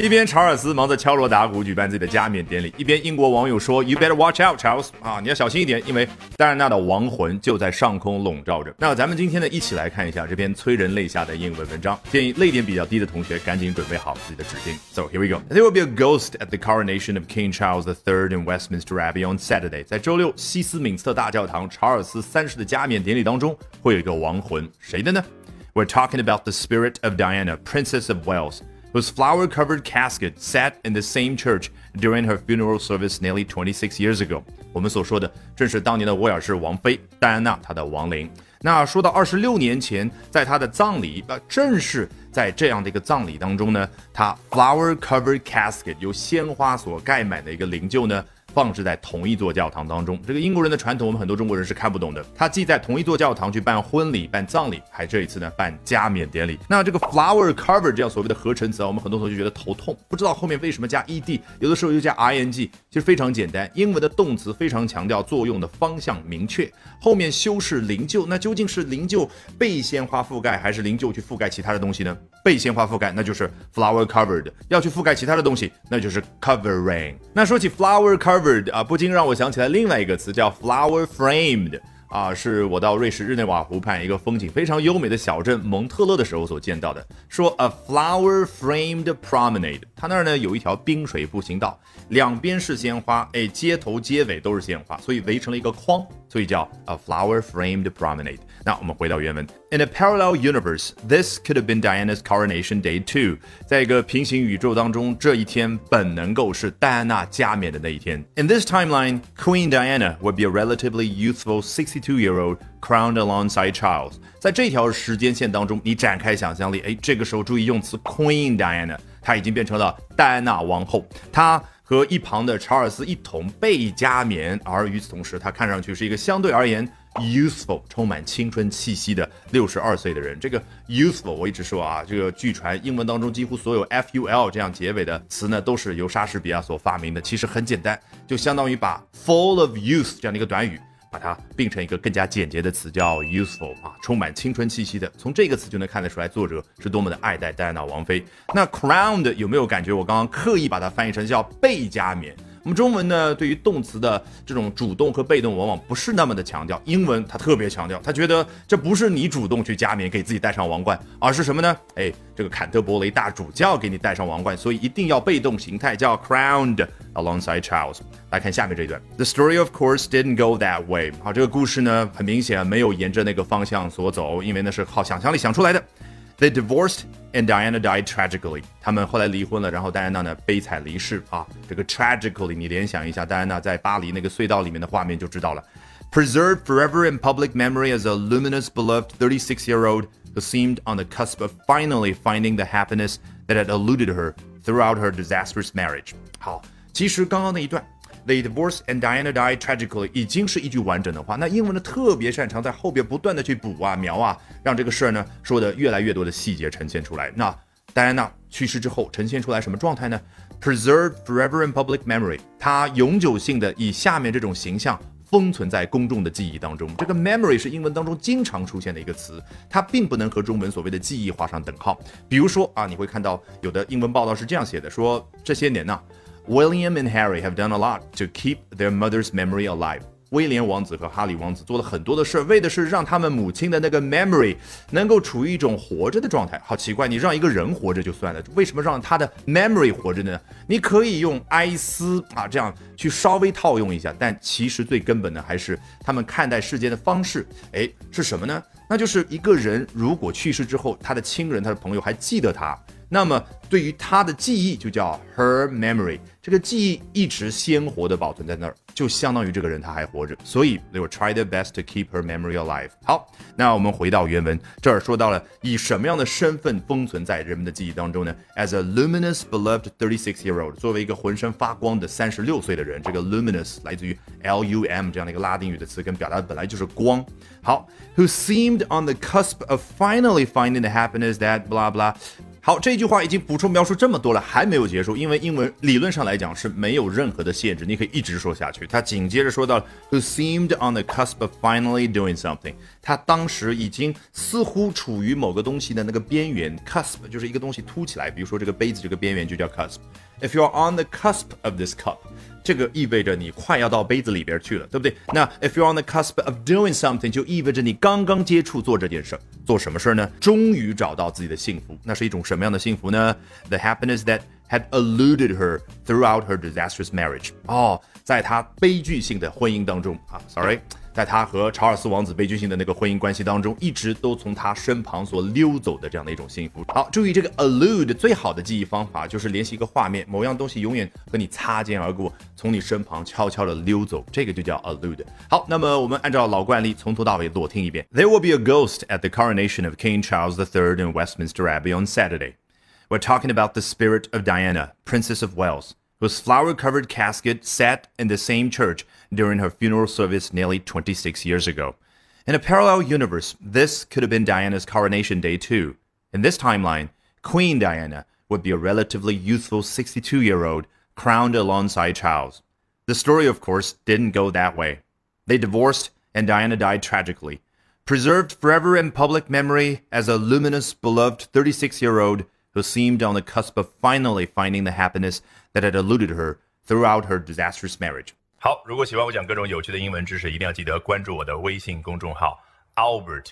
一边查尔斯忙着敲锣打鼓举办自己的加冕典礼，一边英国网友说：“You better watch out, Charles！啊，你要小心一点，因为戴安娜的亡魂就在上空笼罩着。”那咱们今天呢，一起来看一下这篇催人泪下的英文文章。建议泪点比较低的同学赶紧准备好自己的纸巾。So here we go. There will be a ghost at the coronation of King Charles III in Westminster Abbey on Saturday. 在周六，西斯敏斯特大教堂查尔斯三世的加冕典礼当中，会有一个亡魂，谁的呢？We're talking about the spirit of Diana, Princess of Wales Whose flower covered casket sat in the same church during her funeral service nearly 26 years ago。我们所说的正是当年的威尔士王妃戴安娜她的亡灵。那说到二十六年前，在她的葬礼，那，正是在这样的一个葬礼当中呢，她 flower covered casket 由鲜花所盖满的一个灵柩呢。放置在同一座教堂当中，这个英国人的传统，我们很多中国人是看不懂的。他既在同一座教堂去办婚礼、办葬礼，还这一次呢办加冕典礼。那这个 flower cover 这样所谓的合成词啊，我们很多同学觉得头痛，不知道后面为什么加 ed，有的时候又加 ing，其实非常简单。英文的动词非常强调作用的方向明确，后面修饰灵柩，那究竟是灵柩被鲜花覆盖，还是灵柩去覆盖其他的东西呢？被鲜花覆盖，那就是 flower covered；要去覆盖其他的东西，那就是 covering。那说起 flower 啊，不禁让我想起来另外一个词叫 flower framed。啊，是我到瑞士日内瓦湖畔一个风景非常优美的小镇蒙特勒的时候所见到的。说 a flower framed promenade，它那儿呢有一条冰水步行道，两边是鲜花，哎，街头街尾都是鲜花，所以围成了一个框，所以叫 a flower framed promenade。那我们回到原文，In a parallel universe, this could have been Diana's coronation day too。在一个平行宇宙当中，这一天本能够是戴安娜加冕的那一天。In this timeline, Queen Diana would be a relatively youthful 62-year-old crowned alongside Charles。在这条时间线当中，你展开想象力，哎，这个时候注意用词 Queen Diana，她已经变成了戴安娜王后，她。 和一旁的查尔斯一同被加冕，而与此同时，他看上去是一个相对而言 youthful、充满青春气息的六十二岁的人。这个 youthful，我一直说啊，这个据传英文当中几乎所有 ful 这样结尾的词呢，都是由莎士比亚所发明的。其实很简单，就相当于把 full of youth 这样的一个短语。把它并成一个更加简洁的词，叫 useful 啊，充满青春气息的。从这个词就能看得出来，作者是多么的爱戴戴安娜王妃。那 crowned 有没有感觉？我刚刚刻意把它翻译成叫被加冕。我们中文呢，对于动词的这种主动和被动，往往不是那么的强调。英文它特别强调，他觉得这不是你主动去加冕，给自己戴上王冠，而是什么呢？哎，这个坎特伯雷大主教给你戴上王冠，所以一定要被动形态，叫 crowned alongside Charles。来看下面这一段，The story of course didn't go that way。好，这个故事呢，很明显没有沿着那个方向所走，因为那是靠想象力想出来的。They divorced and Diana died tragically。他们后来离婚了，然后戴安娜呢悲惨离世啊。这个 tragically，你联想一下戴安娜在巴黎那个隧道里面的画面就知道了。Preserved forever in public memory as a luminous, beloved 36-year-old who seemed on the cusp of finally finding the happiness that had eluded her throughout her disastrous marriage。好，其实刚刚那一段。 They divorced and Diana died tragically，已经是一句完整的话。那英文呢特别擅长在后边不断的去补啊描啊，让这个事儿呢说的越来越多的细节呈现出来。那戴安娜去世之后呈现出来什么状态呢？Preserved forever in public memory，它永久性的以下面这种形象封存在公众的记忆当中。这个 memory 是英文当中经常出现的一个词，它并不能和中文所谓的记忆画上等号。比如说啊，你会看到有的英文报道是这样写的，说这些年呢。William and Harry have done a lot to keep their mother's memory alive. 威廉王子和哈里王子做了很多的事儿，为的是让他们母亲的那个 memory 能够处于一种活着的状态。好奇怪，你让一个人活着就算了，为什么让他的 memory 活着呢？你可以用哀思啊这样去稍微套用一下，但其实最根本的还是他们看待世界的方式。哎，是什么呢？那就是一个人如果去世之后，他的亲人、他的朋友还记得他。那么对于他的记忆就叫 her memory，这个记忆一直鲜活的保存在那儿，就相当于这个人他还活着，所以 they will try their best to keep her memory alive。好，那我们回到原文，这儿说到了以什么样的身份封存在人们的记忆当中呢？As a luminous beloved thirty-six-year-old，作为一个浑身发光的三十六岁的人，这个 luminous 来自于 L U M 这样的一个拉丁语的词根，表达的本来就是光。好，who seemed on the cusp of finally finding the happiness that blah blah。 好，这句话已经补充描述这么多了，还没有结束，因为英文理论上来讲是没有任何的限制，你可以一直说下去。他紧接着说到，who seemed on the cusp of finally doing something，他当时已经似乎处于某个东西的那个边缘，cusp 就是一个东西凸起来，比如说这个杯子这个边缘就叫 cusp。If you're on the cusp of this cup，这个意味着你快要到杯子里边去了，对不对？那 if you're on the cusp of doing something，就意味着你刚刚接触做这件事，做什么事呢？终于找到自己的幸福，那是一种什么样的幸福呢？The happiness that had eluded her throughout her disastrous marriage。哦，在她悲剧性的婚姻当中啊，sorry。 在他和查尔斯王子悲剧性的那个婚姻关系当中，一直都从他身旁所溜走的这样的一种幸福。好，注意这个 allude 最好的记忆方法就是联系一个画面，某样东西永远和你擦肩而过，从你身旁悄悄的溜走，这个就叫 allude。好，那么我们按照老惯例，从头到尾裸听一遍。There will be a ghost at the coronation of King Charles III in Westminster Abbey on Saturday. We're talking about the spirit of Diana, Princess of Wales. Whose flower covered casket sat in the same church during her funeral service nearly 26 years ago. In a parallel universe, this could have been Diana's coronation day too. In this timeline, Queen Diana would be a relatively youthful 62 year old crowned alongside Charles. The story, of course, didn't go that way. They divorced, and Diana died tragically. Preserved forever in public memory as a luminous, beloved 36 year old who seemed on the cusp of finally finding the happiness that had eluded her throughout her disastrous marriage. 好，如果喜欢我讲各种有趣的英文知识，一定要记得关注我的微信公众号 Albert